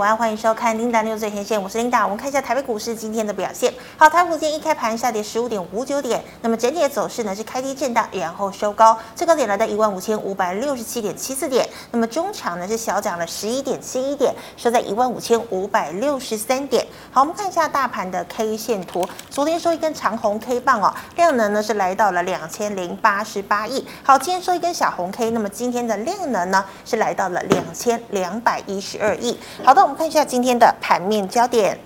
晚安，欢迎收看 Linda News 最前线，我是 Linda。我们看一下台北股市今天的表现。好，台股今天一开盘下跌十五点五九点，那么整体的走势呢是开低震荡，然后收高，最高点来到一万五千五百六十七点七四点。那么中场呢是小涨了十一点七一点，收在一万五千五百六十三点。好，我们看一下大盘的 K 线图，昨天收一根长红 K 棒哦，量能呢是来到了两千零八十八亿。好，今天收一根小红 K，那么今天的量能呢是来到了两千两百一十二亿。好的。看一下今天的盘面焦点。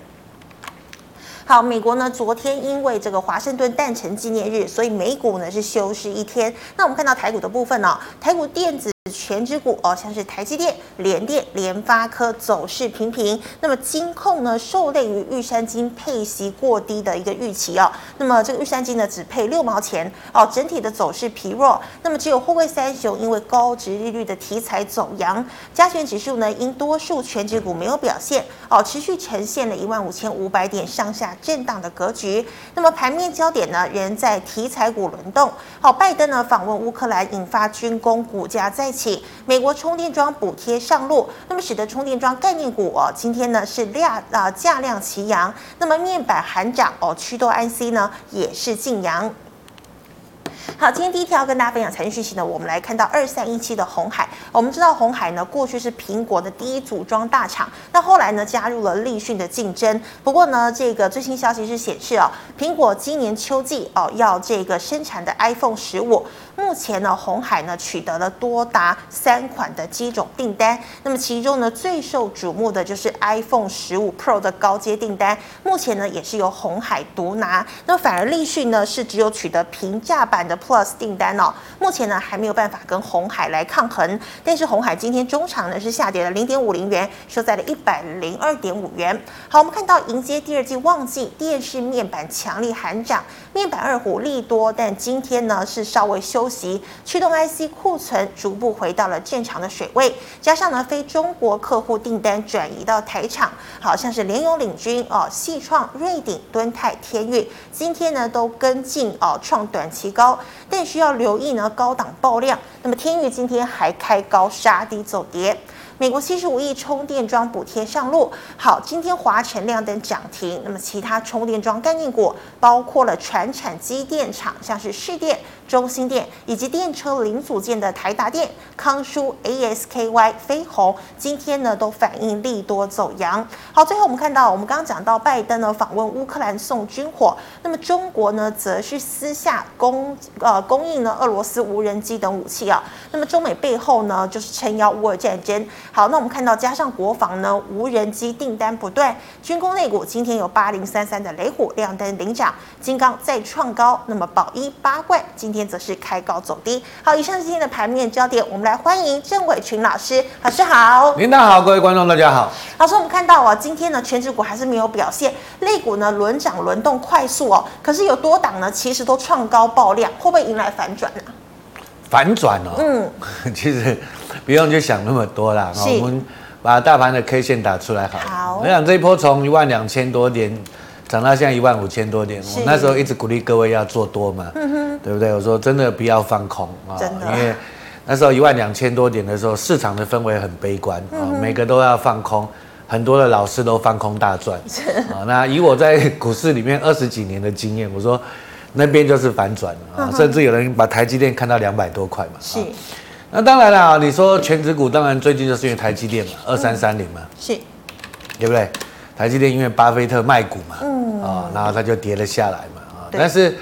好，美国呢，昨天因为这个华盛顿诞辰纪念日，所以美股呢是休市一天。那我们看到台股的部分呢、台股电子。全指股哦，像是台积电、联电、联发科走势平平。那么金控呢，受累于玉山金配息过低的一个预期哦。那么这个玉山金呢，只配六毛钱哦，整体的走势疲弱。那么只有货柜三雄因为高值利率的题材走扬，加权指数呢，因多数全指股没有表现哦，持续呈现了一万五千五百点上下震荡的格局。那么盘面焦点呢，仍在题材股轮动。好，拜登呢访问乌克兰，引发军工股价再起，美国充电桩补贴上路，那么使得充电桩概念股哦，今天呢是量啊价量齐扬，那么面板含涨哦，驱动 IC 呢也是劲扬。好，今天第一条跟大家分享财经讯息呢，我们来看到二三一七的红海。我们知道红海呢，过去是苹果的第一组装大厂，那后来呢加入了立讯的竞争。不过呢，这个最新消息是显示哦，苹果今年秋季哦要这个生产的 iPhone 十五。目前呢，红海呢取得了多达三款的机种订单，那么其中呢最受瞩目的就是 iPhone 十五 Pro 的高阶订单，目前呢也是由红海独拿，那反而立讯呢是只有取得平价版的 Plus 订单哦，目前呢还没有办法跟红海来抗衡，但是红海今天中场呢是下跌了零点五零元，收在了一百零二点五元。好，我们看到迎接第二季旺季，电视面板强力喊涨，面板二虎利多，但今天呢是稍微休。息，驱动 IC 库存逐步回到了正常的水位，加上呢非中国客户订单转移到台厂，好像是联咏领军哦，细创、瑞鼎、敦泰、天誉今天呢都跟进哦创短期高，但需要留意呢高档爆量，那么天誉今天还开高杀低走跌。美国七十五亿充电桩补贴上路，好，今天华城亮灯涨停，那么其他充电桩概念股包括了传产机电厂，像是士电。中兴电以及电车零组件的台达电、康舒、ASKY、飞鸿，今天呢都反映利多走阳。好，最后我们看到，我们刚刚讲到拜登呢访问乌克兰送军火，那么中国呢则是私下供呃供应呢俄罗斯无人机等武器啊。那么中美背后呢就是撑腰乌俄战争。好，那我们看到加上国防呢无人机订单不断，军工类股今天有八零三三的雷虎亮灯领涨，金刚再创高，那么宝一八冠今。天则是开高走低。好，以上是今天的盘面焦点，我们来欢迎郑伟群老师。老师好，领导好，各位观众大家好。老师，我们看到啊，今天呢，全指股还是没有表现，类股呢轮涨轮动快速哦。可是有多档呢，其实都创高爆量，会不会迎来反转呢？反转哦，嗯，其实不用去想那么多啦。是我们把大盘的 K 线打出来好了。好，我想这一波从一万两千多点。涨到现在一万五千多点，我那时候一直鼓励各位要做多嘛，对不对？我说真的不要放空啊，因为那时候一万两千多点的时候，市场的氛围很悲观啊，每个都要放空，很多的老师都放空大赚啊。那以我在股市里面二十几年的经验，我说那边就是反转啊，甚至有人把台积电看到两百多块嘛。是，那当然了，你说全指股，当然最近就是因为台积电嘛，二三三零嘛，是，对不对？台积电因为巴菲特卖股嘛，嗯，啊，然后它就跌了下来嘛，啊，但是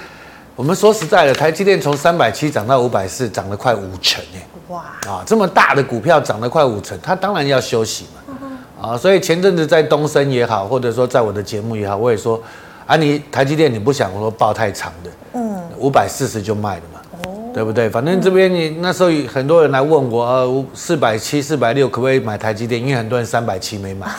我们说实在的，台积电从三百七涨到五百四，涨了快五成耶，哇，啊，这么大的股票涨了快五成，它当然要休息嘛，啊，所以前阵子在东升也好，或者说在我的节目也好，我也说，啊，你台积电你不想我说抱太长的，嗯，五百四十就卖了嘛，哦，对不对？反正这边你那时候很多人来问我，呃，四百七、四百六可不可以买台积电？因为很多人三百七没买。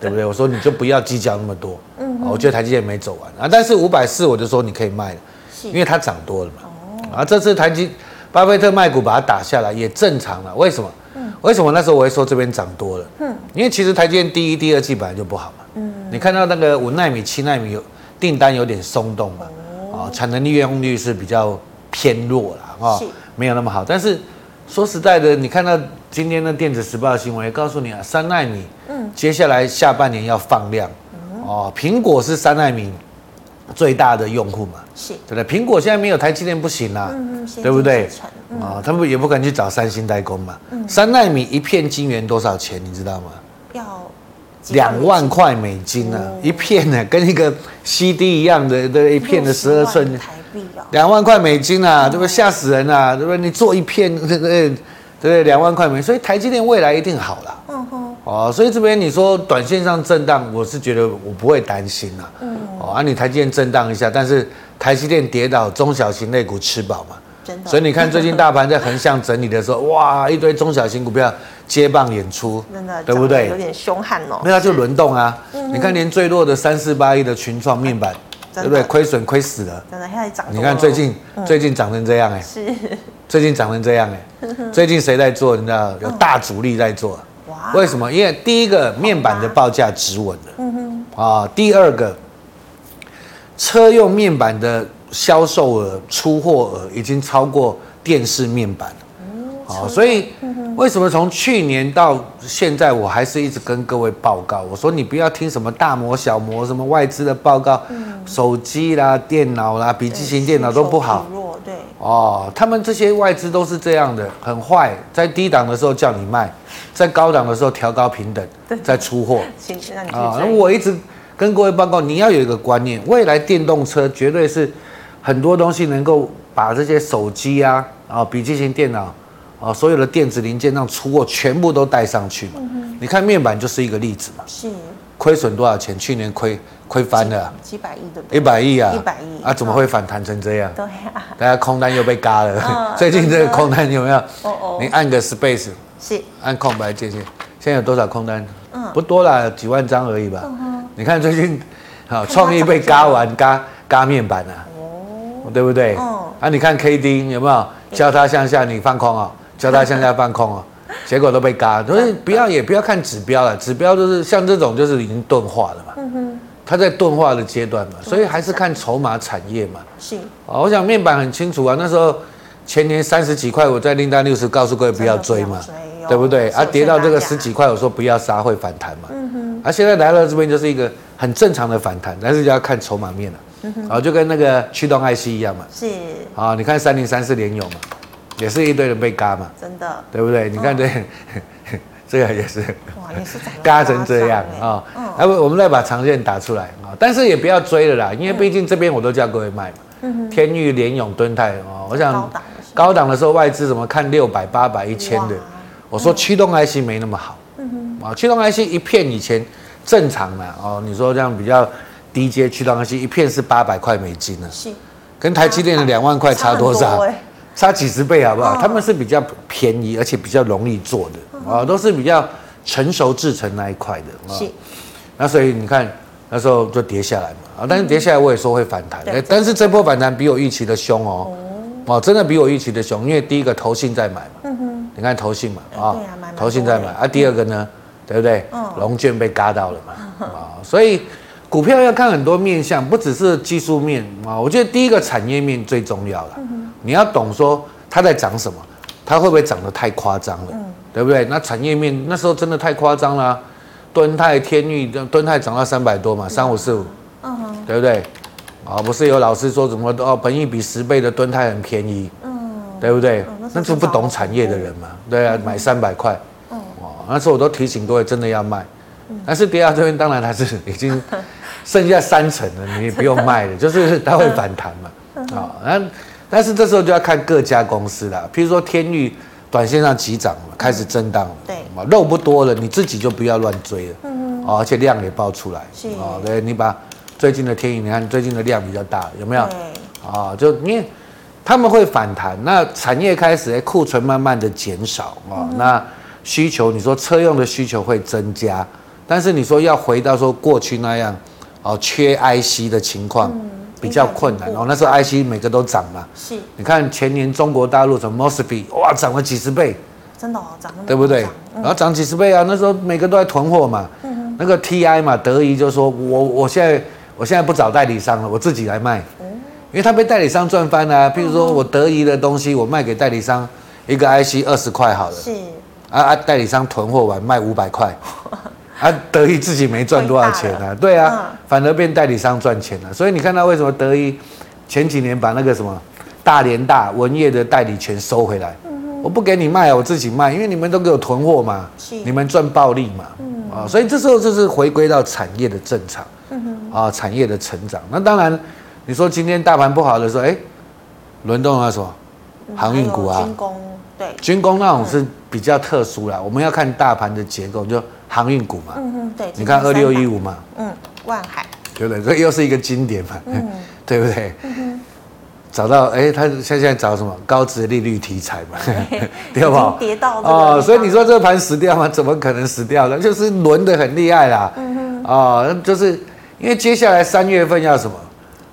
对不对？我说你就不要计较那么多。嗯，我觉得台积电没走完啊，但是五百四我就说你可以卖了，是因为它涨多了嘛。哦，啊，这次台积巴菲特卖股把它打下来也正常了。为什么？嗯，为什么那时候我会说这边涨多了？嗯，因为其实台积电第一、第二季本来就不好嘛。嗯，你看到那个五纳米、七纳米有订单有点松动嘛？哦，啊，产能利用率是比较偏弱了啊，没有那么好。但是说实在的，你看到今天的电子时报的新闻也告诉你啊，三奈米。嗯，接下来下半年要放量，哦，苹果是三奈米最大的用户嘛，是，对不对？苹果现在没有台积电不行啊，对不对？啊，他们也不敢去找三星代工嘛。嗯三奈米一片晶圆多少钱？你知道吗？要两万块美金啊，一片呢，跟一个 CD 一样的的一片的十二寸台币。两万块美金啊，对不对？吓死人啊，对不对？你做一片，对不对？对，两万块美金，所以台积电未来一定好了。嗯哼。哦，所以这边你说短线上震荡，我是觉得我不会担心啊。嗯。哦，啊，你台积电震荡一下，但是台积电跌倒，中小型类股吃饱嘛。真的。所以你看最近大盘在横向整理的时候，哇，一堆中小型股票接棒演出，真的，对不对？有点凶悍哦。那就轮动啊。嗯。你看连最弱的三四八一的群创面板。对不对？亏损亏死了，真的现在涨。你看最近最近涨成这样哎，是 最近涨成这样哎，最近谁在做？你知道有大主力在做。哇！为什么？因为第一个面板的报价止稳了。嗯哼。啊，第二个车用面板的销售额、出货额已经超过电视面板了。好，所以为什么从去年到现在，我还是一直跟各位报告，我说你不要听什么大模、小模，什么外资的报告，手机啦、电脑啦、笔记型电脑都不好。对。哦，他们这些外资都是这样的，很坏，在低档的时候叫你卖，在高档的时候调高平等，再出货。啊，那我一直跟各位报告，你要有一个观念，未来电动车绝对是很多东西能够把这些手机啊，啊，笔记型电脑。啊，所有的电子零件让出货全部都带上去嘛？嗯、你看面板就是一个例子嘛。是。亏损多少钱？去年亏亏翻了。几百亿的。一百亿啊！一百亿啊！怎么会反弹成这样？对啊。大家空单又被嘎了。哦、最近这个空单有没有？哦哦。你按个 space。是。按空白界限。现在有多少空单？嗯。不多啦，几万张而已吧。嗯、你看最近，好，创意被嘎完，嘎嘎面板啊。哦。对不对？哦。啊，你看 K D 有没有？交叉向下，你放空啊、哦。叫他向下放空哦，结果都被嘎，所以不要也不要看指标了，指标就是像这种就是已经钝化了嘛，嗯哼，它在钝化的阶段嘛，所以还是看筹码产业嘛。是，我想面板很清楚啊，那时候前年三十几块，我在零到六十告诉各位不要追嘛，对不对？啊，跌到这个十几块，我说不要杀，会反弹嘛。嗯哼，啊，现在来到这边就是一个很正常的反弹，但是就要看筹码面了。嗯哼，啊，就跟那个驱动 IC 一样嘛。是，啊，你看三零三四联咏嘛。也是一堆人被嘎嘛，真的，对不对？你看这，这个也是，哇，也是嘎成这样啊。哎，我们再把长线打出来啊，但是也不要追了啦，因为毕竟这边我都叫各位卖嘛。天域、联勇、敦泰啊，我想高档的时候外资怎么看六百、八百、一千的？我说驱动 IC 没那么好，啊，驱动 IC 一片以前正常嘛，哦，你说这样比较低阶驱动 IC 一片是八百块美金呢，是，跟台积电的两万块差多少？差几十倍好不好？他们是比较便宜，而且比较容易做的啊，都是比较成熟制成那一块的啊。是。那所以你看那时候就跌下来嘛啊，但是跌下来我也说会反弹，但是这波反弹比我预期的凶哦哦，真的比我预期的凶，因为第一个投信在买嘛，嗯哼，你看投信嘛啊，投信在买啊，第二个呢，对不对？融券被嘎到了嘛啊，所以股票要看很多面向，不只是技术面啊，我觉得第一个产业面最重要了。你要懂说它在涨什么，它会不会涨得太夸张了，嗯、对不对？那产业面那时候真的太夸张了，啊，敦泰、天钰，敦泰涨到三百多嘛，三五四五，嗯，对不对？啊，不是有老师说怎么哦，本益比十倍的敦泰很便宜，嗯，对不对？嗯、那就不懂产业的人嘛，对啊，买三百块，那时候我都提醒各位真的要卖，嗯、但是跌到这边当然它是已经剩下三成了，你也不用卖了，就是它会反弹嘛，啊，那。但是这时候就要看各家公司了，譬如说天域，短线上急涨了，开始震荡了，对，肉不多了，你自己就不要乱追了，嗯而且量也爆出来，是，啊，对，你把最近的天宇，你看最近的量比较大，有没有？对，啊，就因为他们会反弹，那产业开始库存慢慢的减少啊，那需求你说车用的需求会增加，但是你说要回到说过去那样，哦，缺 IC 的情况。比较困难哦，那时候 IC 每个都涨嘛。是。你看前年中国大陆什么 Mosfet 哇，涨了几十倍。真的哦，涨对不对？然后涨几十倍啊，那时候每个都在囤货嘛。嗯。那个 TI 嘛，德仪就说我我现在我现在不找代理商了，我自己来卖。因为他被代理商赚翻了。譬如说我德仪的东西，我卖给代理商一个 IC 二十块好了。是。啊啊，代理商囤货完卖五百块。啊，德意自己没赚多少钱啊，对啊，嗯、反而变代理商赚钱了。所以你看到为什么德意前几年把那个什么大连大文业的代理权收回来？嗯、我不给你卖，我自己卖，因为你们都给我囤货嘛，你们赚暴利嘛，嗯、啊，所以这时候就是回归到产业的正常，啊，产业的成长。那当然，你说今天大盘不好的时候，哎，轮动啊什么？航运股啊，军工对，军工那种是比较特殊啦，我们要看大盘的结构就。航运股嘛，嗯嗯对，你看二六一五嘛，嗯，万海，对不对？这又是一个经典嘛，嗯、对不对？找到哎，他现在找什么高值利率题材嘛，对，对吧？跌到哦，所以你说这个盘死掉吗？怎么可能死掉呢？就是轮的很厉害啦，嗯哼，哦，就是因为接下来三月份要什么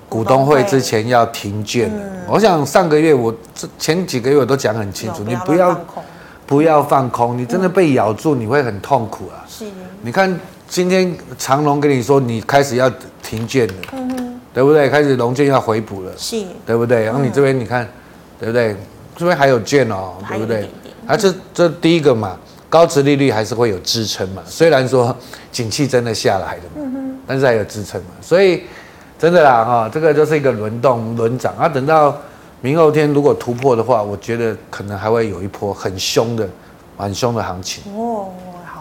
股东会之前要停券，嗯、我想上个月我这前几个月我都讲很清楚，你不要。不要放空，你真的被咬住，你会很痛苦啊！是，你看今天长荣跟你说，你开始要停券了，嗯，对不对？开始融券要回补了，是，对不对？然后你这边你看，对不对？这边还有券哦，对不对？啊，这这第一个嘛，高值利率还是会有支撑嘛。虽然说景气真的下来了嘛，嗯哼，但是还有支撑嘛。所以真的啦，哈，这个就是一个轮动轮涨啊，等到。明后天如果突破的话，我觉得可能还会有一波很凶的、很凶的行情哦。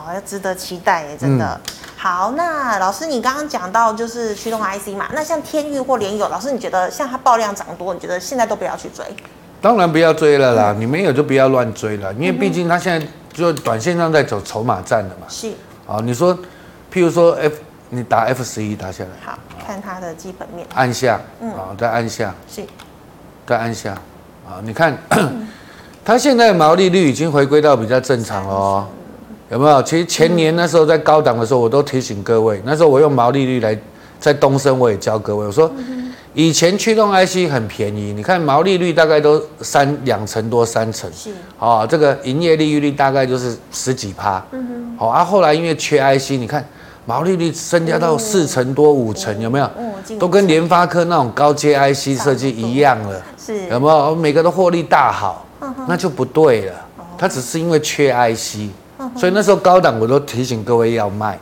好，要值得期待耶，真的。嗯、好，那老师，你刚刚讲到就是驱动 IC 嘛，那像天域或联友，老师你觉得像它爆量涨多，你觉得现在都不要去追？当然不要追了啦，嗯、你没有就不要乱追了，因为毕竟它现在就短线上在走筹码战了嘛。是。啊，你说，譬如说 F，你打 F 十一打下来，好看它的基本面，按下，嗯，啊，再按下，是。再按下，啊，你看，它现在毛利率已经回归到比较正常哦，有没有？其实前年那时候在高档的时候，我都提醒各位，那时候我用毛利率来在东升，我也教各位，我说以前驱动 IC 很便宜，你看毛利率大概都三两成多三成，是，哦，这个营业利润率大概就是十几趴，嗯哼，好啊，后来因为缺 IC，你看。毛利率增加到四成多五成，有没有？都跟联发科那种高阶 IC 设计一样了，是有没有？每个都获利大好，那就不对了。它只是因为缺 IC，所以那时候高档我都提醒各位要卖。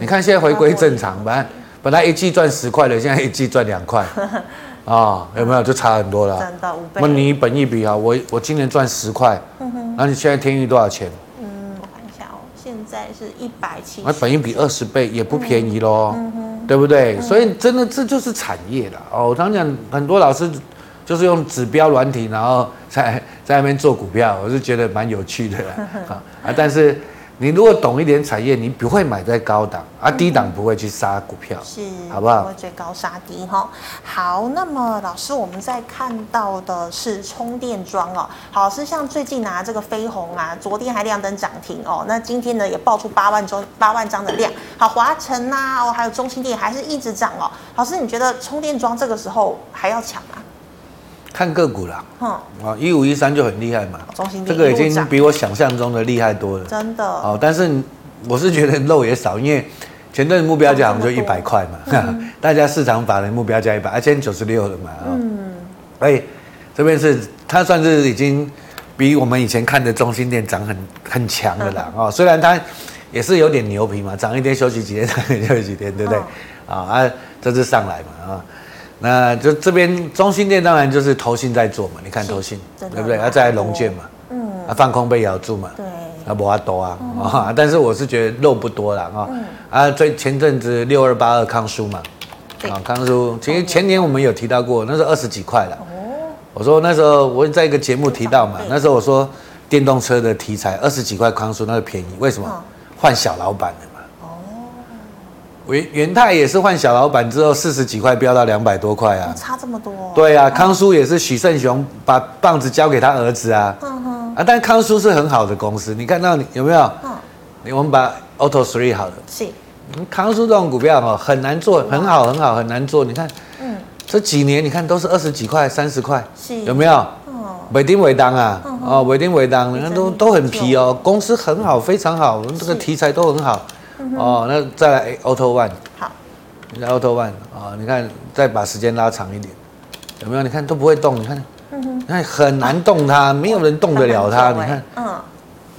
你看现在回归正常，本来本来一季赚十块的，现在一季赚两块，啊，有没有？就差很多了。那你本一比啊，我我今年赚十块，那你现在天域多少钱？嗯，我看一下哦，现在是一百七，那本一比二十倍也不便宜喽，嗯嗯、对不对？嗯、所以真的这就是产业了哦。我常讲，很多老师就是用指标软体，然后在在那边做股票，我是觉得蛮有趣的 啊啊，但是。你如果懂一点产业，你不会买在高档啊，低档不会去杀股票，是，好不好？不会追高杀低哈。好，那么老师，我们在看到的是充电桩哦。好，是像最近拿、啊、这个飞鸿啊，昨天还亮灯涨停哦。那今天呢也爆出八万张八万张的量。好，华晨呐哦，还有中兴电还是一直涨哦。老师，你觉得充电桩这个时候还要抢吗？看个股啦，啊，一五一三就很厉害嘛，这个已经比我想象中的厉害多了，真的。哦，但是我是觉得肉也少，因为前段目标价我们就一百块嘛，大家市场法人目标价一百，而且九十六了嘛，嗯，所以这边是它算是已经比我们以前看的中心店涨很很强的啦，哦，虽然它也是有点牛皮嘛，涨一天休息几天，涨一天休息几天，对不对？啊啊，这次上来嘛，啊。那就这边中心店当然就是投信在做嘛，你看投信对不对？啊再来龙卷嘛，嗯，啊放空被咬住嘛，对，啊不阿多啊，啊，但是我是觉得肉不多了啊，啊最前阵子六二八二康叔嘛，啊康叔，其实前年我们有提到过，那时候二十几块了，哦，我说那时候我在一个节目提到嘛，那时候我说电动车的题材二十几块康舒那个便宜，为什么？换小老板的。元元泰也是换小老板之后四十几块飙到两百多块啊，差这么多。对啊，康叔也是许胜雄把棒子交给他儿子啊，嗯哼，啊，但康叔是很好的公司，你看到你有没有？嗯，我们把 Auto Three 好了，是，康叔这种股票哦很难做，很好很好很难做，你看，嗯，这几年你看都是二十几块三十块，是，有没有？哦，尾丁尾当啊，哦，尾丁尾当，你看都都很皮哦，公司很好非常好，这个题材都很好。哦，那再来 Auto One，好，你看 Auto One 啊，你看再把时间拉长一点，有没有？你看都不会动，你看，嗯哼，你看很难动它，没有人动得了它，你看，嗯，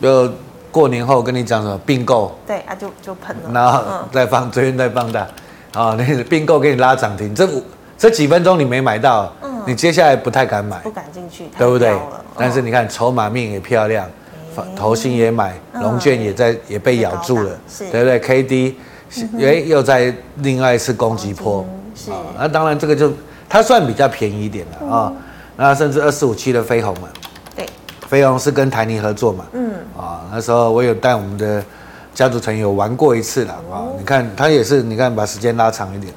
就过年后跟你讲什么并购，对啊就就喷了，然后再放最近再放大，啊，那个并购给你拉涨停，这五这几分钟你没买到，嗯，你接下来不太敢买，不敢进去，对不对？但是你看筹码面也漂亮，投信也买，龙券也在也被咬住了，对不对？K D 哎又在另外一次攻击波，是，那当然这个就它算比较便宜一点了啊，那甚至二四五七的飞鸿嘛。对飞鸿是跟台泥合作嘛？嗯，啊，那时候我有带我们的家族成员有玩过一次了啊。你看他也是，你看把时间拉长一点，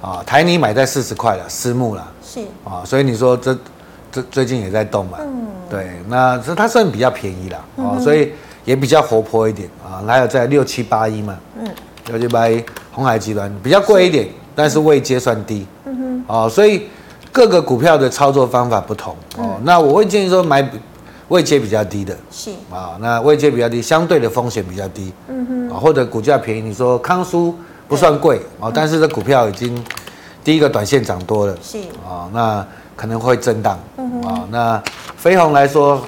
啊，台泥买在四十块了，私募了，是啊，所以你说这这最近也在动嘛？嗯，对，那这它算比较便宜了啊，所以也比较活泼一点啊。还有在六七八一嘛，嗯，六七八一红海集团比较贵一点，但是位阶算低，嗯哼，啊，所以各个股票的操作方法不同哦。那我会建议说买。位阶比较低的，是啊，那位阶比较低，相对的风险比较低，嗯哼，啊，或者股价便宜，你说康舒不算贵啊，但是这股票已经第一个短线涨多了，是啊，那可能会震荡，嗯哼，啊，那飞鸿来说，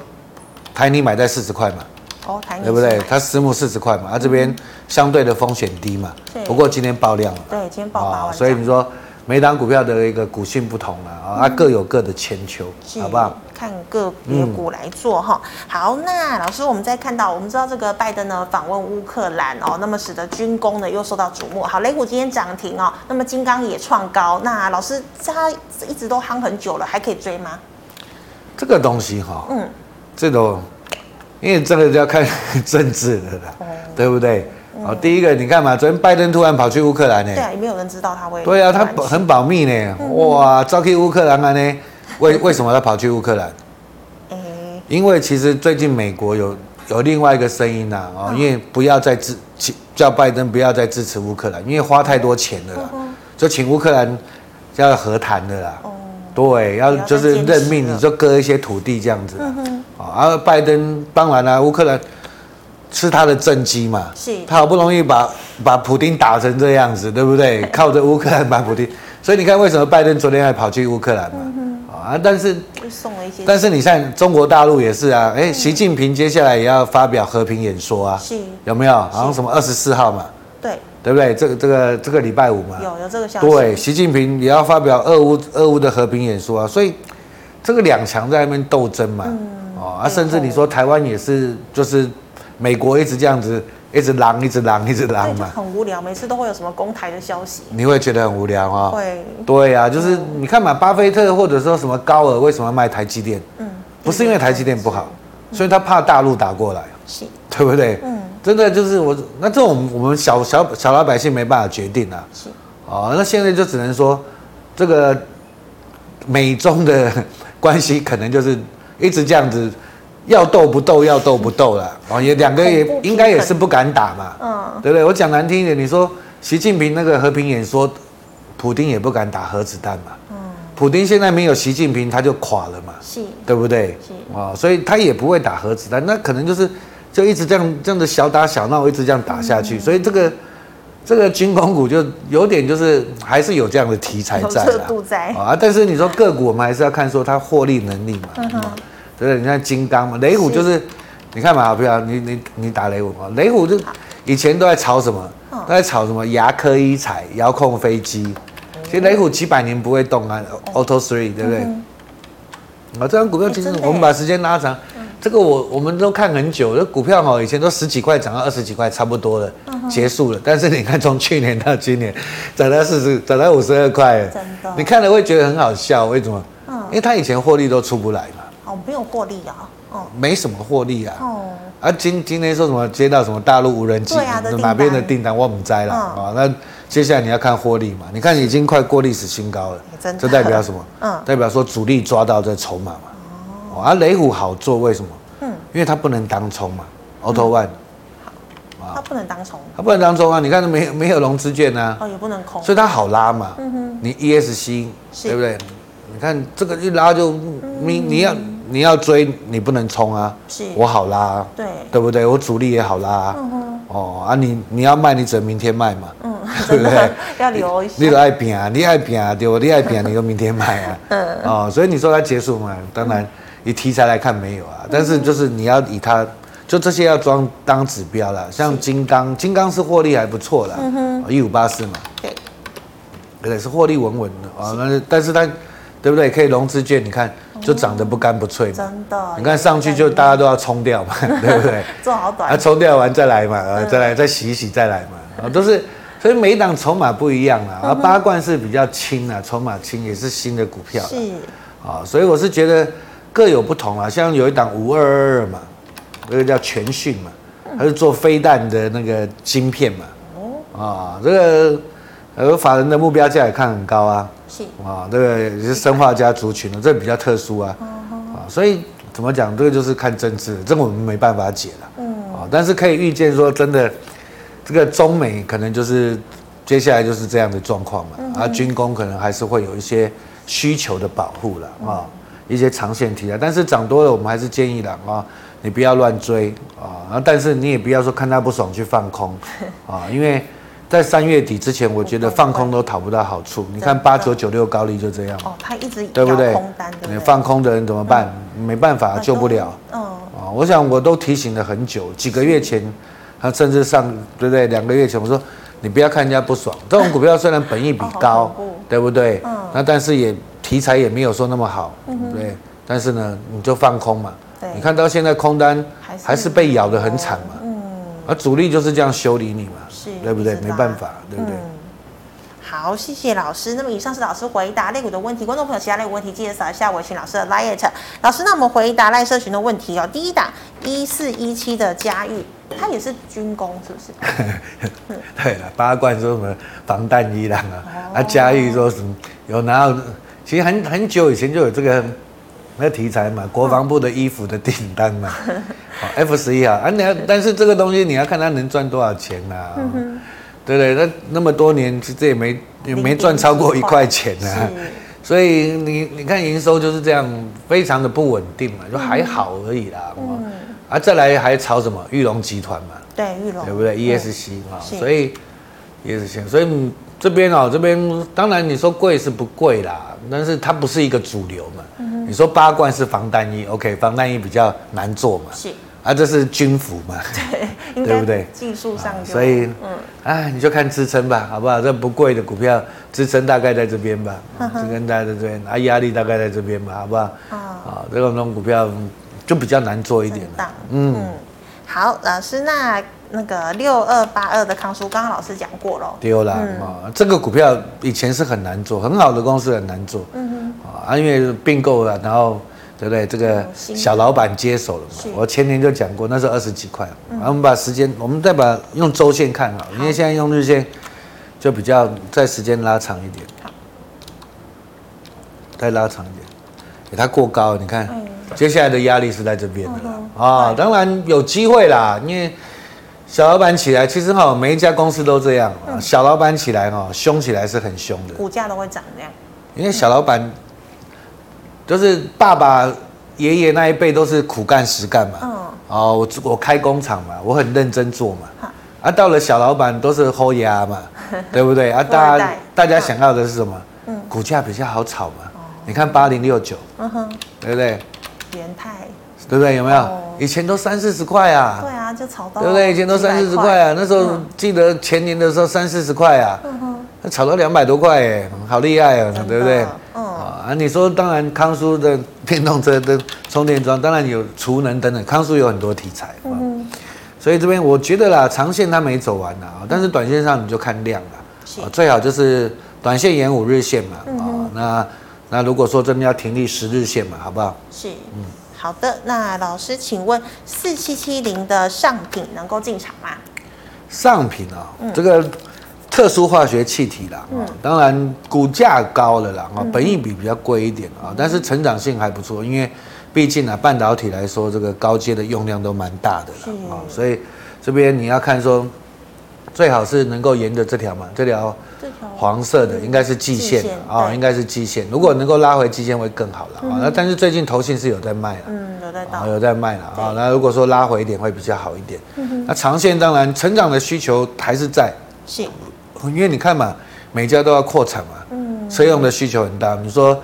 台泥买在四十块嘛，哦，台泥对不对？它私募四十块嘛，它这边相对的风险低嘛，不过今天爆量了，对，今天爆发完，所以你说。每档股票的一个股性不同了啊，它各有各的千秋，好不好？看个别股来做哈。好，那老师，我们再看到，我们知道这个拜登呢访问乌克兰哦，那么使得军工呢又受到瞩目。好，雷股今天涨停哦，那么金刚也创高。那老师，它一直都夯很久了，还可以追吗？这个东西哈，嗯，这种，因为这个就要看政治的了，对不对？哦，第一个你看嘛，昨天拜登突然跑去乌克兰呢？对啊，也没有人知道他会。对啊，他很保密呢。哇，招去乌克兰了呢？为 为什么他跑去乌克兰？因为其实最近美国有有另外一个声音呐，哦，因为不要再支叫拜登不要再支持乌克兰，因为花太多钱了啦，就请乌克兰要和谈的啦。对，要就是任命你就割一些土地这样子。啊，而拜登当然了，乌克兰。是他的政绩嘛？是，他好不容易把把普丁打成这样子，对不对？靠着乌克兰把普丁，所以你看为什么拜登昨天还跑去乌克兰嘛？嗯、啊，但是送了一些，但是你看中国大陆也是啊，哎，习近平接下来也要发表和平演说啊，是，有没有？好像什么二十四号嘛？对，对不对？这个这个这个礼拜五嘛？有有这个消息。对，习近平也要发表俄乌俄乌的和平演说啊，所以这个两强在那边斗争嘛，嗯、哦，啊，甚至你说台湾也是就是。美国一直这样子，一直狼，一直狼，一直狼嘛，很无聊。每次都会有什么攻台的消息，你会觉得很无聊啊？会，对啊，就是你看嘛，巴菲特或者说什么高尔为什么卖台积电？嗯，不是因为台积电不好，所以他怕大陆打过来，是，对不对？嗯，真的就是我那这种我们小小小老百姓没办法决定啊。是，哦，那现在就只能说这个美中的 关系可能就是一直这样子。要斗不斗，要斗不斗了，哦，也两个也应该也是不敢打嘛，嗯，对不对？我讲难听一点，你说习近平那个和平演说，普京也不敢打核子弹嘛，嗯，普京现在没有习近平他就垮了嘛，是，对不对？是，哦，所以他也不会打核子弹，那可能就是就一直这样这样的小打小闹，一直这样打下去，所以这个这个军工股就有点就是还是有这样的题材在了，啊，但是你说个股我们还是要看说它获利能力嘛，嗯对，你看金刚嘛，雷虎就是，你看嘛，不要你你你打雷虎嘛，雷虎就以前都在炒什么？都在炒什么？牙科医材、遥控飞机。其实雷虎几百年不会动啊，Auto Three 对不对？啊，这张股票其实我们把时间拉长，这个我我们都看很久，这股票哈以前都十几块涨到二十几块，差不多了，结束了。但是你看从去年到今年，涨到四十，涨到五十二块，真的，你看了会觉得很好笑，为什么？因为他以前获利都出不来嘛。哦，没有获利啊，哦，没什么获利啊，哦，啊，今今天说什么接到什么大陆无人机，啊，哪边的订单我不摘了啊，那接下来你要看获利嘛，你看已经快过历史新高了，这代表什么？嗯，代表说主力抓到这筹码嘛，哦，啊，雷虎好做为什么？嗯，因为它不能当冲嘛，Auto One，好，它不能当冲，它不能当冲啊，你看没没有融资券啊，哦，也不能空，所以它好拉嘛，嗯哼，你 ESC 对不对？你看这个一拉就你你要。你要追，你不能冲啊！是，我好拉，对，对不对？我主力也好拉，嗯哼，哦啊，你你要卖，你只能明天卖嘛，嗯，对不对？要留一下，你都爱拼啊，你爱拼啊，对不？你爱拼，你就明天卖啊，嗯，哦，所以你说它结束嘛？当然，以题材来看没有啊，但是就是你要以它就这些要装当指标了。像金刚，金刚是获利还不错啦，一五八四嘛，对，对，是获利稳稳的啊。那但是它，对不对？可以融资券，你看就涨得不干不脆嘛。真的，你看上去就大家都要冲掉嘛，对不对？做好短，啊，冲掉完再来嘛，啊，再来再洗一洗再来嘛，啊，都是。所以每一档筹码不一样啦，而八冠是比较轻啊，筹码轻，也是新的股票。是啊，所以我是觉得各有不同啊。像有一档五二二二嘛，那个叫全讯嘛，它是做飞弹的那个晶片嘛。哦啊，这个呃法人的目标价也看很高啊。是啊，这个也是生化家族群的，这个比较特殊啊。啊，所以怎么讲，这个就是看政治，这个我们没办法解了。嗯啊，但是可以预见说真的。这个中美可能就是接下来就是这样的状况嘛，啊，军工可能还是会有一些需求的保护了啊，一些长线题材，但是涨多了，我们还是建议了啊，你不要乱追啊，但是你也不要说看它不爽去放空 啊，因为在三月底之前，我觉得放空都讨不到好处。你看八九九六高利就这样哦，它一直对不对？你放空的人怎么办？没办法，救不了。嗯啊，我想我都提醒了很久，几个月前。他甚至上对不对？两个月前我说，你不要看人家不爽，这种股票虽然本益比高，对不对？嗯。那但是也题材也没有说那么好，对。但是呢，你就放空嘛。对。你看到现在空单还是被咬得很惨嘛。嗯。而主力就是这样修理你嘛。是。对不对？没办法，对不对？好，谢谢老师。那么以上是老师回答类股的问题，观众朋友其他类股问题记得扫一下微信老师的 LINE。老师，那我们回答赖社群的问题哦。第一档一四一七的嘉裕，它也是军工，是不是？对了，八冠说什么防弹衣啦啊？哦、啊，嘉裕说什么有拿到？其实很很久以前就有这个那个题材嘛，国防部的衣服的订单嘛。好，F 十一啊，啊，你要但是这个东西你要看它能赚多少钱呐、啊？嗯对对，那那么多年，其实也没也没赚超过一块钱呢、啊，所以你你看营收就是这样，非常的不稳定嘛，就还好而已啦。嗯，啊，再来还炒什么？玉龙集团嘛，对，玉龙，对不对？ESC 啊，所以 ESC，所以这边哦，这边当然你说贵是不贵啦，但是它不是一个主流嘛。嗯，你说八冠是防弹衣，OK，防弹衣比较难做嘛。是。啊，这是军服嘛？对，对不对？技术上就，所以，嗯，哎，你就看支撑吧，好不好？这不贵的股票，支撑大概在这边吧，支撑大概在这边，啊，压力大概在这边吧，好不好？啊，这种种股票就比较难做一点。嗯，好，老师，那那个六二八二的康叔，刚刚老师讲过了，丢了啊，这个股票以前是很难做，很好的公司很难做，嗯哼，啊，因为并购了，然后。对不对？这个小老板接手了嘛？我前年就讲过，那时候二十几块。然后我们把时间，我们再把用周线看好，因为现在用日线就比较在时间拉长一点。好，再拉长一点，给它过高，你看，接下来的压力是在这边的啊。当然有机会啦，因为小老板起来，其实哈，每一家公司都这样。小老板起来哈，凶起来是很凶的，股价都会涨这样。因为小老板。就是爸爸、爷爷那一辈都是苦干实干嘛，嗯，哦，我我开工厂嘛，我很认真做嘛，啊，到了小老板都是厚压嘛，对不对？啊，大家大家想要的是什么？嗯，股价比较好炒嘛，你看八零六九，嗯哼，对不对？元泰，对不对？有没有？以前都三四十块啊，对啊，就炒到，对不对？以前都三四十块啊，那时候记得前年的时候三四十块啊，嗯哼，炒到两百多块哎，好厉害啊，对不对？啊，你说当然，康叔的电动车的充电桩，当然有储能等等，康叔有很多题材，嗯，所以这边我觉得啦，长线它没走完啊，但是短线上你就看量啦，最好就是短线沿五日线嘛，啊，那那如果说真的要停利十日线嘛，好不好？是，嗯，好的，那老师请问四七七零的上品能够进场吗？上品啊，这个。特殊化学气体啦，嗯，当然股价高了啦，啊，本益比比较贵一点啊，但是成长性还不错，因为毕竟啊，半导体来说，这个高阶的用量都蛮大的啦啊，所以这边你要看说，最好是能够沿着这条嘛，这条黄色的应该是季线啊，应该是季线，如果能够拉回季线会更好了啊。那但是最近投信是有在卖了，嗯，有在倒，有在卖了啊。那如果说拉回一点会比较好一点，那长线当然成长的需求还是在，是。因为你看嘛，每家都要扩产嘛，嗯，车用的需求很大。你说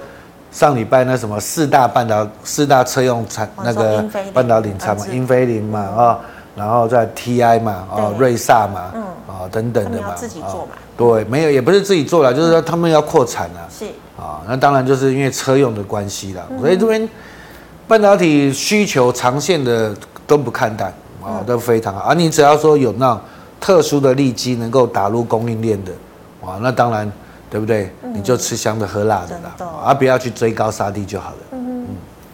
上礼拜那什么四大半导四大车用产那个半导体厂嘛，英飞凌嘛啊，然后在 TI 嘛啊，瑞萨嘛，嗯。啊等等的嘛，自己做嘛，对，没有也不是自己做了，就是说他们要扩产啊，是。啊，那当然就是因为车用的关系啦，所以这边半导体需求长线的都不看淡啊，都非常好，而你只要说有那种特殊的利基能够打入供应链的，啊，那当然。对不对？你就吃香的喝辣的啦，啊不要去追高杀低就好了。嗯，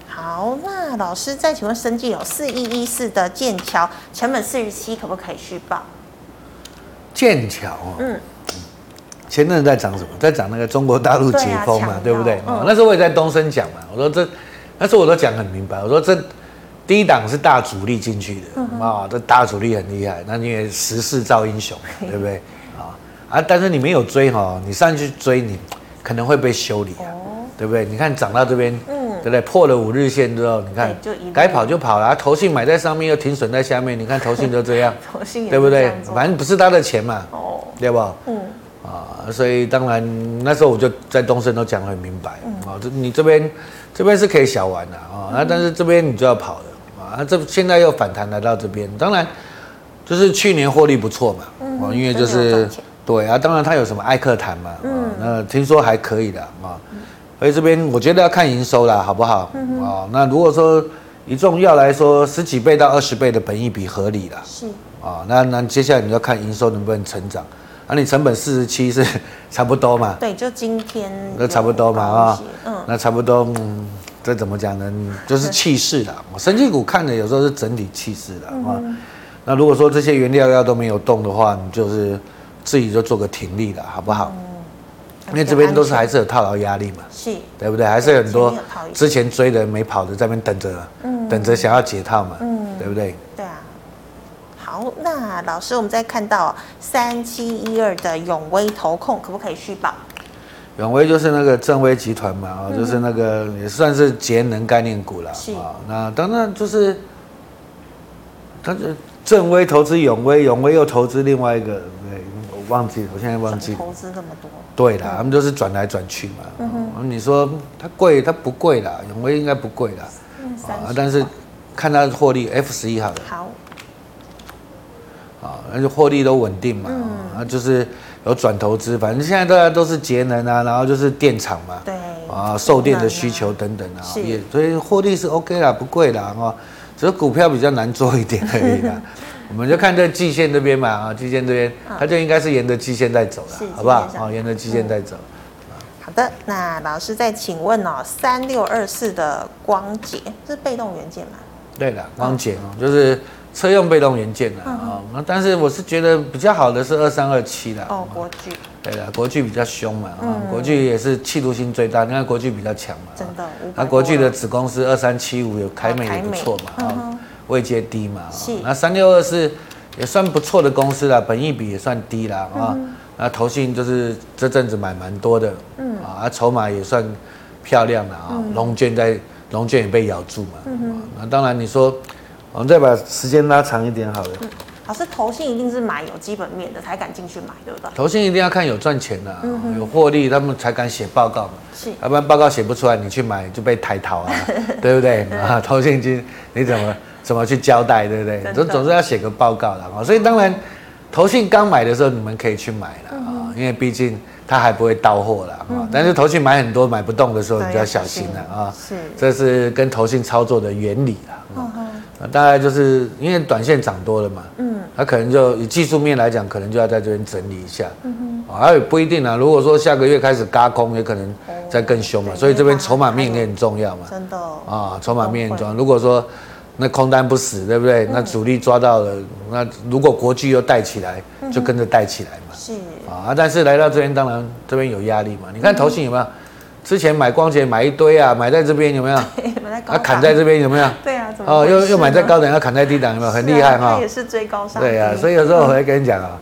好，那老师再请问，生计有四一一四的剑桥成本四十七，可不可以续报？剑桥哦，嗯，前阵在讲什么？在讲那个中国大陆解封嘛，对不对？那时候我也在东升讲嘛，我说这，那时候我都讲很明白，我说这第一档是大主力进去的啊，这大主力很厉害，那因为时势造英雄，对不对？啊啊！但是你没有追哈，你上去追你可能会被修理啊，对不对？你看涨到这边，嗯，对不对？破了五日线之后，你看该跑就跑了，投信买在上面又停损在下面，你看投信就这样，对不对？反正不是他的钱嘛，哦，对不？嗯，啊，所以当然那时候我就在东升都讲得很明白，啊，这你这边这边是可以小玩的啊，那但是这边你就要跑的啊，这现在又反弹来到这边，当然就是去年获利不错嘛，啊，因为就是。对啊，当然他有什么艾克坦嘛，嗯，那听说还可以的啊，所以这边我觉得要看营收啦，好不好？嗯啊，那如果说以重要来说，十几倍到二十倍的本益比合理啦，是啊，那那接下来你要看营收能不能成长，啊，你成本四十七是差不多嘛？对，就今天那差不多嘛啊，嗯，那差不多，嗯，这怎么讲呢？就是气势啦，生技股看的有时候是整体气势的啊，那如果说这些原料药都没有动的话，你就是。自己就做个停利了，好不好？嗯、因为这边都是还是有套牢压力嘛，是，对不对？还是有很多之前追的没跑的在那边等着，嗯、等着想要解套嘛，嗯、对不对？对啊。好，那老师，我们再看到三七一二的永威投控，可不可以续保？永威就是那个正威集团嘛，啊、嗯，就是那个也算是节能概念股了，是啊。那当然就是，他就正威投资永威，永威又投资另外一个。忘记了，我现在忘记了。投资这么多。对啦，他们就是转来转去嘛。嗯哼。你说它贵，它不贵啦，永威应该不贵啦。嗯。啊，但是看它的获利，F 十一好了。好。啊，那就获利都稳定嘛。嗯。啊，就是有转投资，反正现在大家都是节能啊，然后就是电厂嘛。对。啊，售电的需求等等啊，也所以获利是 OK 啦，不贵啦啊，只是股票比较难做一点而已啦。我们就看这季线这边嘛，啊，季线这边，它就应该是沿着季线在走了，好不好？好，沿着季线在走。好的，那老师再请问哦，三六二四的光捷是被动元件吗？对的，光捷哦，就是车用被动元件的啊。那但是我是觉得比较好的是二三二七的哦，国巨。对的，国巨比较凶嘛，啊，国巨也是气度性最大，你看国巨比较强嘛。真的。那国巨的子公司二三七五有凯美也不错嘛，啊。位阶低嘛，是那三六二是也算不错的公司啦，本益比也算低啦啊。嗯、那投信就是这阵子买蛮多的，嗯啊，筹码也算漂亮了啊。龙卷在龙卷也被咬住嘛，嗯哼，那当然你说我们再把时间拉长一点好了。嗯、老师，投信一定是买有基本面的才敢进去买，对不对？投信一定要看有赚钱的，嗯、有获利，他们才敢写报告嘛。是，要不然报告写不出来，你去买就被抬逃啊，对不对？啊，投信金你怎么？怎么去交代，对不对？总总是要写个报告的啊，所以当然，投信刚买的时候你们可以去买了啊，因为毕竟它还不会到货了啊。但是投信买很多买不动的时候，你就要小心了啊。是，这是跟投信操作的原理了啊。大概就是因为短线涨多了嘛，嗯，它可能就以技术面来讲，可能就要在这边整理一下，嗯哼，啊，也不一定啊。如果说下个月开始轧空，也可能再更凶嘛。所以这边筹码面也很重要嘛，真的啊，筹码面很重要。如果说那空单不死，对不对？那主力抓到了，那如果国际又带起来，就跟着带起来嘛。是啊，但是来到这边，当然这边有压力嘛。你看投信有没有？之前买光頡买一堆啊，买在这边有没有？买在高。啊，砍在这边有没有？对啊，哦，又又买在高档，要砍在低档有没有？很厉害哈。他也是追高上。对啊，所以有时候我会跟你讲啊，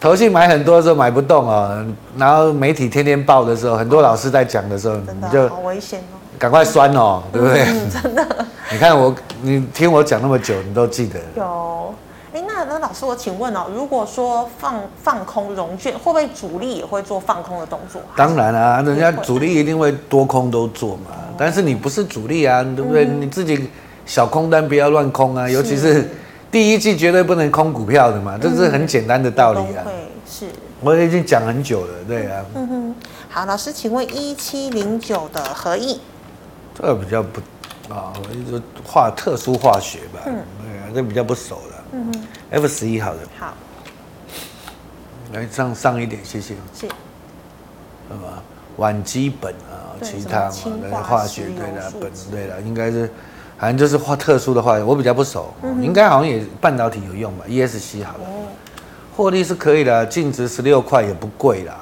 投信买很多的时候买不动啊，然后媒体天天报的时候，很多老师在讲的时候，你就好危险哦。赶快酸哦，对不对？真的。你看我，你听我讲那么久，你都记得。有，哎，那那老师，我请问哦，如果说放放空融券，会不会主力也会做放空的动作？当然啊，人家主力一定会多空都做嘛。哦、但是你不是主力啊，对不对？嗯、你自己小空单不要乱空啊，尤其是第一季绝对不能空股票的嘛，嗯、这是很简单的道理啊。是，我已经讲很久了，对啊。嗯哼，好，老师，请问一七零九的合意，这个比较不啊，我就化特殊化学吧，嗯，这比较不熟了。嗯哼，F 十一好了。好，来上上一点，谢谢。是，什么烷基苯啊，其他嘛，化学对的，苯对的，应该是，反正就是化特殊的化学，我比较不熟，应该好像也半导体有用吧，ESC 好了。获利是可以的，净值十六块也不贵啦，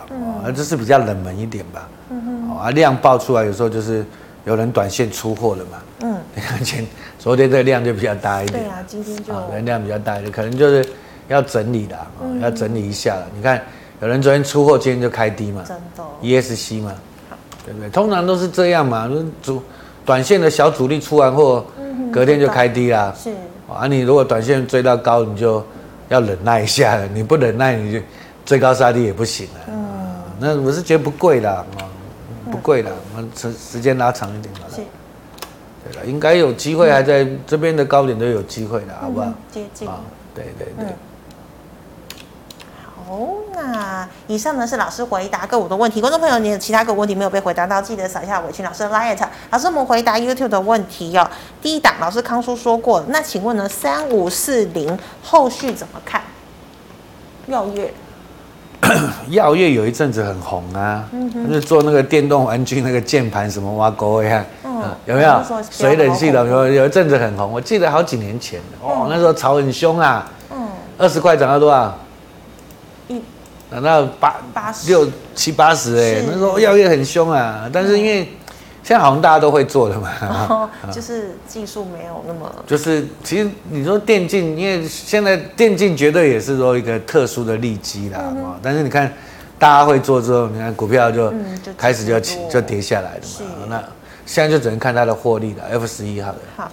啊，这是比较冷门一点吧，嗯哼，啊，量爆出来有时候就是有人短线出货了嘛，嗯，前昨天这个量就比较大一点，对啊，今天就能量比较大一点，可能就是要整理的，啊，要整理一下了。你看有人昨天出货，今天就开低嘛，真的，ESC 嘛，对不对？通常都是这样嘛，主短线的小主力出完货，隔天就开低啦，是，啊，你如果短线追到高，你就。要忍耐一下，你不忍耐，你就追高杀低也不行了。嗯，那我是觉得不贵的，啊，不贵的，我们时时间拉长一点好了。是，对了，应该有机会，还在这边的高点都有机会的，好不好？接近。啊，对对对。好，那以上呢是老师回答个股的问题。观众朋友，你有其他个问题没有被回答到，记得扫一下伟群老师的 LINE。老师，我们回答 YouTube 的问题哦。第一档，老师康叔说过，那请问呢，三五四零后续怎么看？耀月，耀月有一阵子很红啊，嗯哼，就是做那个电动玩具那个键盘什么挖沟一样，嗯，有没有？水冷系统有有一阵子很红，我记得好几年前哦，那时候炒很凶啊，嗯，二十块涨到多少？一涨到八八十。六七八十哎，那时候药业很凶啊，但是因为现在好像大家都会做的嘛，哦、就是技术没有那么，就是其实你说电竞，因为现在电竞绝对也是说一个特殊的利基啦，嗯、但是你看大家会做之后，你看股票就开始就起就跌下来的嘛，那现在就只能看它的获利了，F 十一好了，好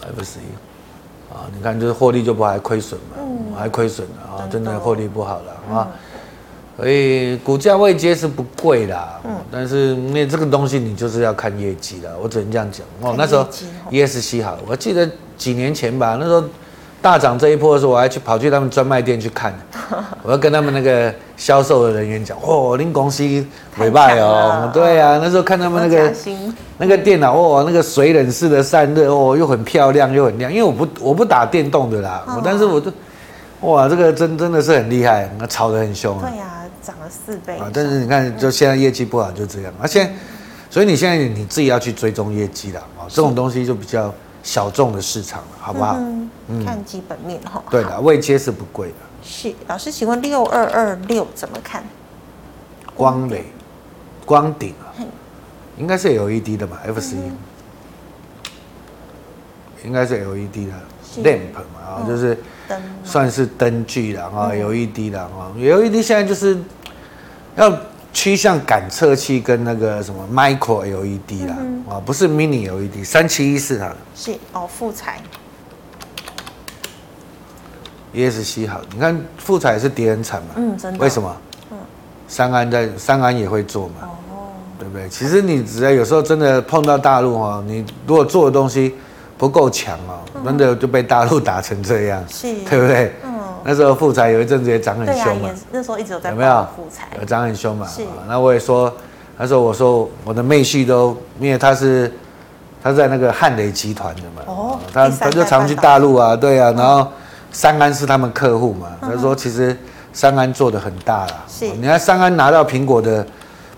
，F 十一，啊，你看就是获利就不还亏损嘛，嗯、还亏损了啊，真的。获利不好了。啊，所以股价位阶是不贵啦，嗯，但是那这个东西你就是要看业绩了，我只能这样讲哦。那时候 ESC 好，我记得几年前吧，那时候大涨这一波的时候，我还去跑去他们专卖店去看，我要跟他们那个销售的人员讲，哦，恁公司尾拜哦，对啊，那时候看他们那个那个电脑哦，那个水冷式的散热哦，又很漂亮又很亮，因为我不我不打电动的啦，我但是我都。哇，这个真真的是很厉害，那炒得很凶啊！对呀、啊，涨了四倍啊！但是你看，就现在业绩不好，就这样。而且，所以你现在你自己要去追踪业绩了啊，这种东西就比较小众的市场了，好不好？嗯，看基本面哈。对的，位阶是不贵的。是，老师，请问六二二六怎么看？光磊，光顶啊，应该是 LED 的嘛？F 十一，应该是 LED 的 lamp 嘛？啊，就是。算是灯具了啊，LED 了啊，LED 现在就是要趋向感测器跟那个什么 Micro LED 啦啊，不是 Mini LED，三七一四啊。是哦，富采。ESC 好，你看富彩是跌很惨嘛？嗯，真的。为什么？嗯，三安在三安也会做嘛？哦，对不对？其实你只要有时候真的碰到大陆哦，你如果做的东西。不够强哦，真的就被大陆打成这样，是，对不对？嗯，那时候富彩有一阵子也涨很凶嘛，那时候一直有在有没有富彩有涨很凶嘛？是，那我也说，那时候我说我的妹婿都，因为他是他在那个汉雷集团的嘛，哦，他他就常去大陆啊，对啊，然后三安是他们客户嘛，他说其实三安做的很大啦，是，你看三安拿到苹果的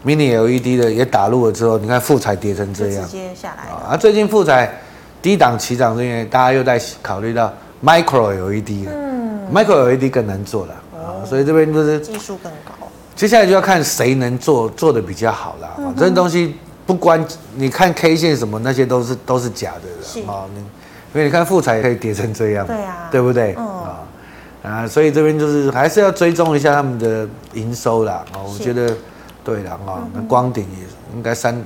Mini LED 的也打入了之后，你看富彩跌成这样，直接下来啊，最近富彩。低档起涨，因为大家又在考虑到 micro LED 了，嗯，micro LED 更难做了。啊，所以这边就是技术更高。接下来就要看谁能做做的比较好了。嗯、哼。这东西不关你看 K 线什么那些都是都是假的了啊。你因为你看富采可以跌成这样，对啊，对不对？啊、嗯、啊，所以这边就是还是要追踪一下他们的营收啦。啊，我觉得对了啊，那光鼎也应该三。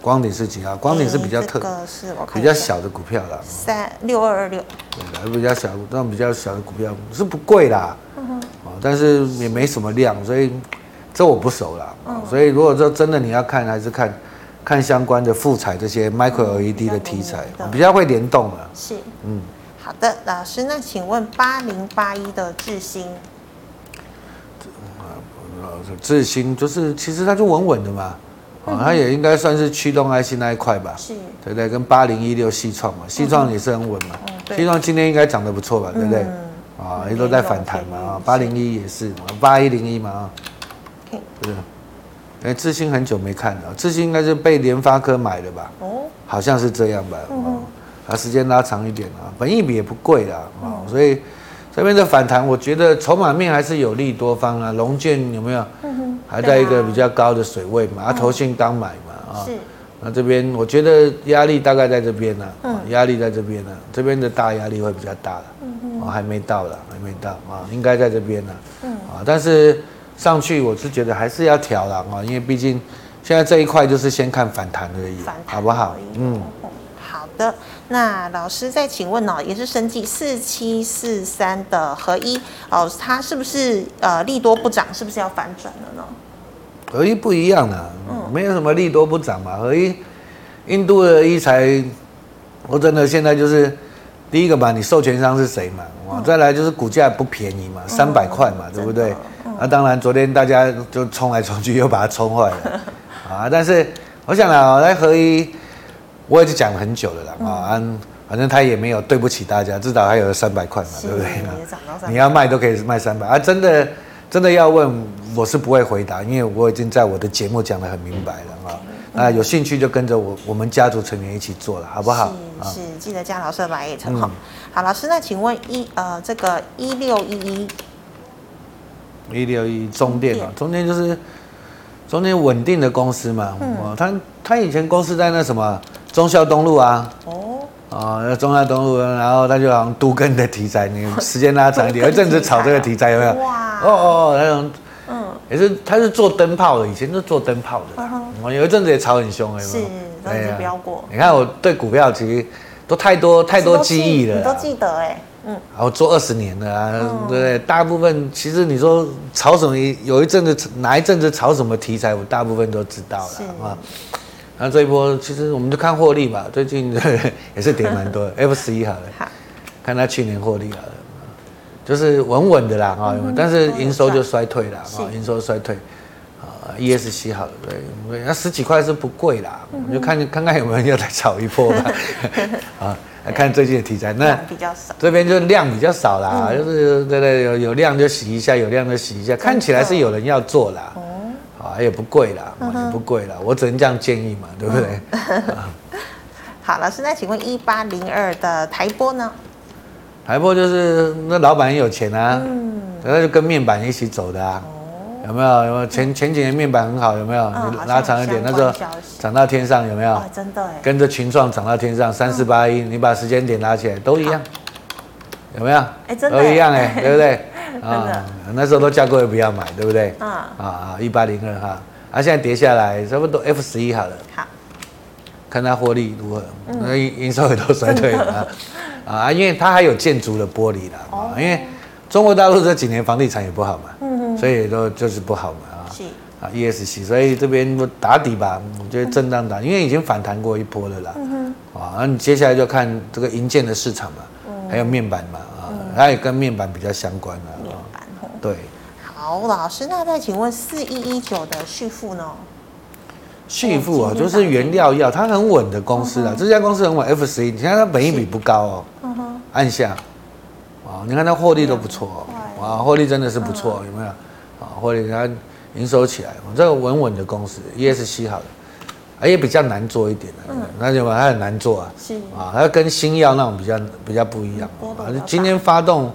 光鼎是几号？光鼎是比较特，这个是我看比较小的股票啦。三六二二六。对，比较小，这种比较小的股票是不贵啦。嗯哼。但是也没什么量，所以这我不熟啦。嗯。所以如果说真的你要看，还是看，看相关的富彩这些 micro LED 的题材，嗯、比较会联动了。是。嗯。好的，老师，那请问八零八一的智新。智新就是，其实它就稳稳的嘛，啊，它也应该算是驱动 IC 那一块吧，是，对不对？跟八零一六西创嘛，西创也是很稳嘛，西创今天应该涨得不错吧，对不对？啊，也都在反弹嘛，啊，八零一也是，八一零一嘛，啊，对，哎，智新很久没看了，智新应该是被联发科买的吧？哦，好像是这样吧，啊，时间拉长一点啊，本益比也不贵啦，啊，所以。这边的反弹，我觉得筹码面还是有利多方啊。龙建有没有？还在一个比较高的水位嘛？啊，投信刚买嘛啊。是。那这边我觉得压力大概在这边呢。嗯。压力在这边呢，这边的大压力会比较大了。嗯嗯。啊，还没到了，还没到啊，应该在这边呢。嗯。啊，但是上去我是觉得还是要调了啊，因为毕竟现在这一块就是先看反弹而已，好不好？嗯。好的。那老师再请问哦，也是生技四七四三的合一哦，它是不是呃利多不涨？是不是要反转了呢？合一不一样啊，嗯，没有什么利多不涨嘛。合一印度的医材，我真的现在就是第一个嘛，你授权商是谁嘛？哇、再来就是股价不便宜嘛，三百块嘛，对不对？那、当然昨天大家就冲来冲去，又把它冲坏了 啊。但是我想啊，来合一。我也是讲了很久了啦，啊、嗯，反正他也没有对不起大家，至少还有三百块嘛，对不对？你要卖都可以卖三百啊，真的真的要问，我是不会回答，因为我已经在我的节目讲得很明白了啊。啊，有兴趣就跟着我，我们家族成员一起做了，好不好？是是，记得加老师来也成好。好，老师，那请问一呃这个一六一一，一六一中电啊，中电就是中电稳定的公司嘛，嗯，他他以前公司在那什么？中孝东路啊，哦，啊，中孝东路，然后他就好像都更的题材，你 时间拉长一点，有一阵子炒这个题材有没有？哇，哦哦，那种，嗯，也是，他是做灯泡的，以前是做灯泡的，我有一阵子也炒很凶，哎，是，都是飙过。你看我对股票其实都太多太多记忆了，你都记得哎，嗯，然后做二十年了啊，对不对？大部分其实你说炒什么，有一阵子哪一阵子炒什么题材，我大部分都知道了，啊。那这一波其实我们就看获利吧，最近 也是跌蛮多的。F 十一好了，好，看他去年获利好了，就是稳稳的啦哈，但是营收就衰退了啊，营收衰退啊，ESC 好了，对，那十几块是不贵啦，我们就看看看有没有人要再炒一波吧，啊，来看最近的题材，那比较少，这边就量比较少啦，就是对对，有有量就洗一下，有量就洗一下，看起来是有人要做啦。啊，也不贵啦，也不贵啦，我只能这样建议嘛，对不对？好，老师，那请问一八零二的台波呢？台波就是那老板很有钱啊，嗯，那就跟面板一起走的啊，有没有？有没有？前前几年面板很好，有没有？你拉长一点，那时候涨到天上，有没有？真的，跟着群创涨到天上，三四八一，你把时间点拉起来，都一样，有没有？哎，真的，都一样哎，对不对？啊，那时候都叫各位不要买，对不对？嗯。啊啊，一八零二哈，啊，现在跌下来，差不多 F 十一好了。好。看它获利如何？那营收也都衰退了啊啊，因为它还有建筑的玻璃啦。哦。因为中国大陆这几年房地产也不好嘛。嗯，所以都就是不好嘛啊。是。啊，ESC，所以这边打底吧，我觉得震荡打，因为已经反弹过一波了啦。嗯哼。啊，那你接下来就看这个银建的市场嘛，还有面板嘛啊，它也跟面板比较相关啊。对，好，老师，那再请问四一一九的续付呢？旭富啊，就是原料药，它很稳的公司啊。这家公司很稳，F 十一，你看它本益比不高哦。嗯哼。按下，啊，你看它获利都不错哦，啊，获利真的是不错，有没有？啊，获利它营收起来，这个稳稳的公司，ESC 好的，也比较难做一点的，那就它很难做啊。是啊，它跟新药那种比较比较不一样啊。今天发动。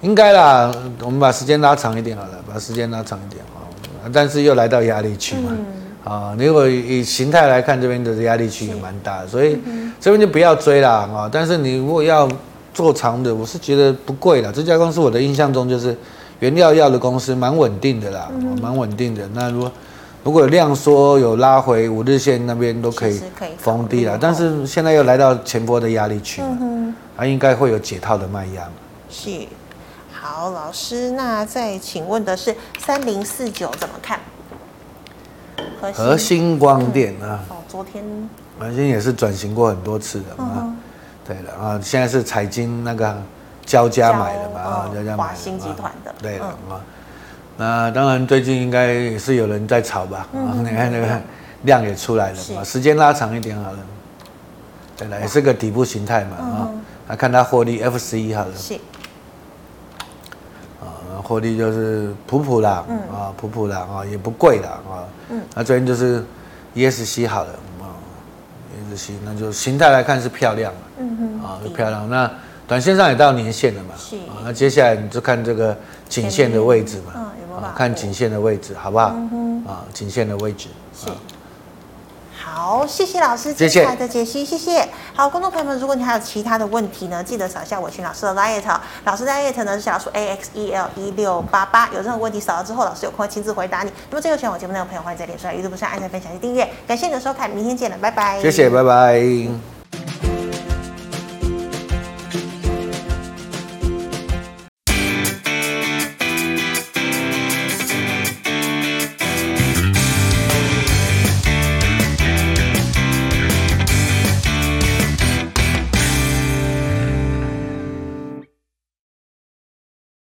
应该啦，我们把时间拉长一点好了，把时间拉长一点啊。但是又来到压力区嘛，啊，如果以形态来看，这边的压力区也蛮大的，所以这边就不要追啦啊。但是你如果要做长的，我是觉得不贵了。这家公司我的印象中就是原料药的公司，蛮稳定的啦，蛮稳定的。那如果如果有量缩有拉回五日线那边都可以封低了，但是现在又来到前波的压力区，嗯哼，它应该会有解套的卖压。是，好，老师，那再请问的是三零四九怎么看？核心光电啊，哦，昨天。合欣也是转型过很多次的啊，对了啊，现在是财经那个交加买的嘛啊，交加买，华新集团的，对了啊。那当然，最近应该也是有人在炒吧？啊，你看 那个量也出来了嘛，时间拉长一点好了。对了，也是个底部形态嘛啊，来看它获利 F 十一好了。是。啊，获利就是普普啦，啊，普普啦，啊，也不贵啦，啊。嗯。那最近就是 ESC 好了啊，ESC 那就形态来看是漂亮，嗯哼，啊，是漂亮。那短线上也到年线了嘛？是。啊，那接下来你就看这个颈线的位置嘛。啊，看颈线的位置，好不好？嗯哼，啊，颈线的位置是。好，谢谢老师精彩的解析，谢谢。好，观众朋友们，如果你还有其他的问题呢，记得扫下我群老师的 LINE，老师的 LINE 呢是小数 AXEL 一六八八，有任何问题扫了之后，老师有空会亲自回答你。那么，最后喜欢我节目内容的朋友，欢迎在脸书、YouTube 上按赞、分享及订阅。感谢你的收看，明天见了，拜拜。谢谢，拜拜。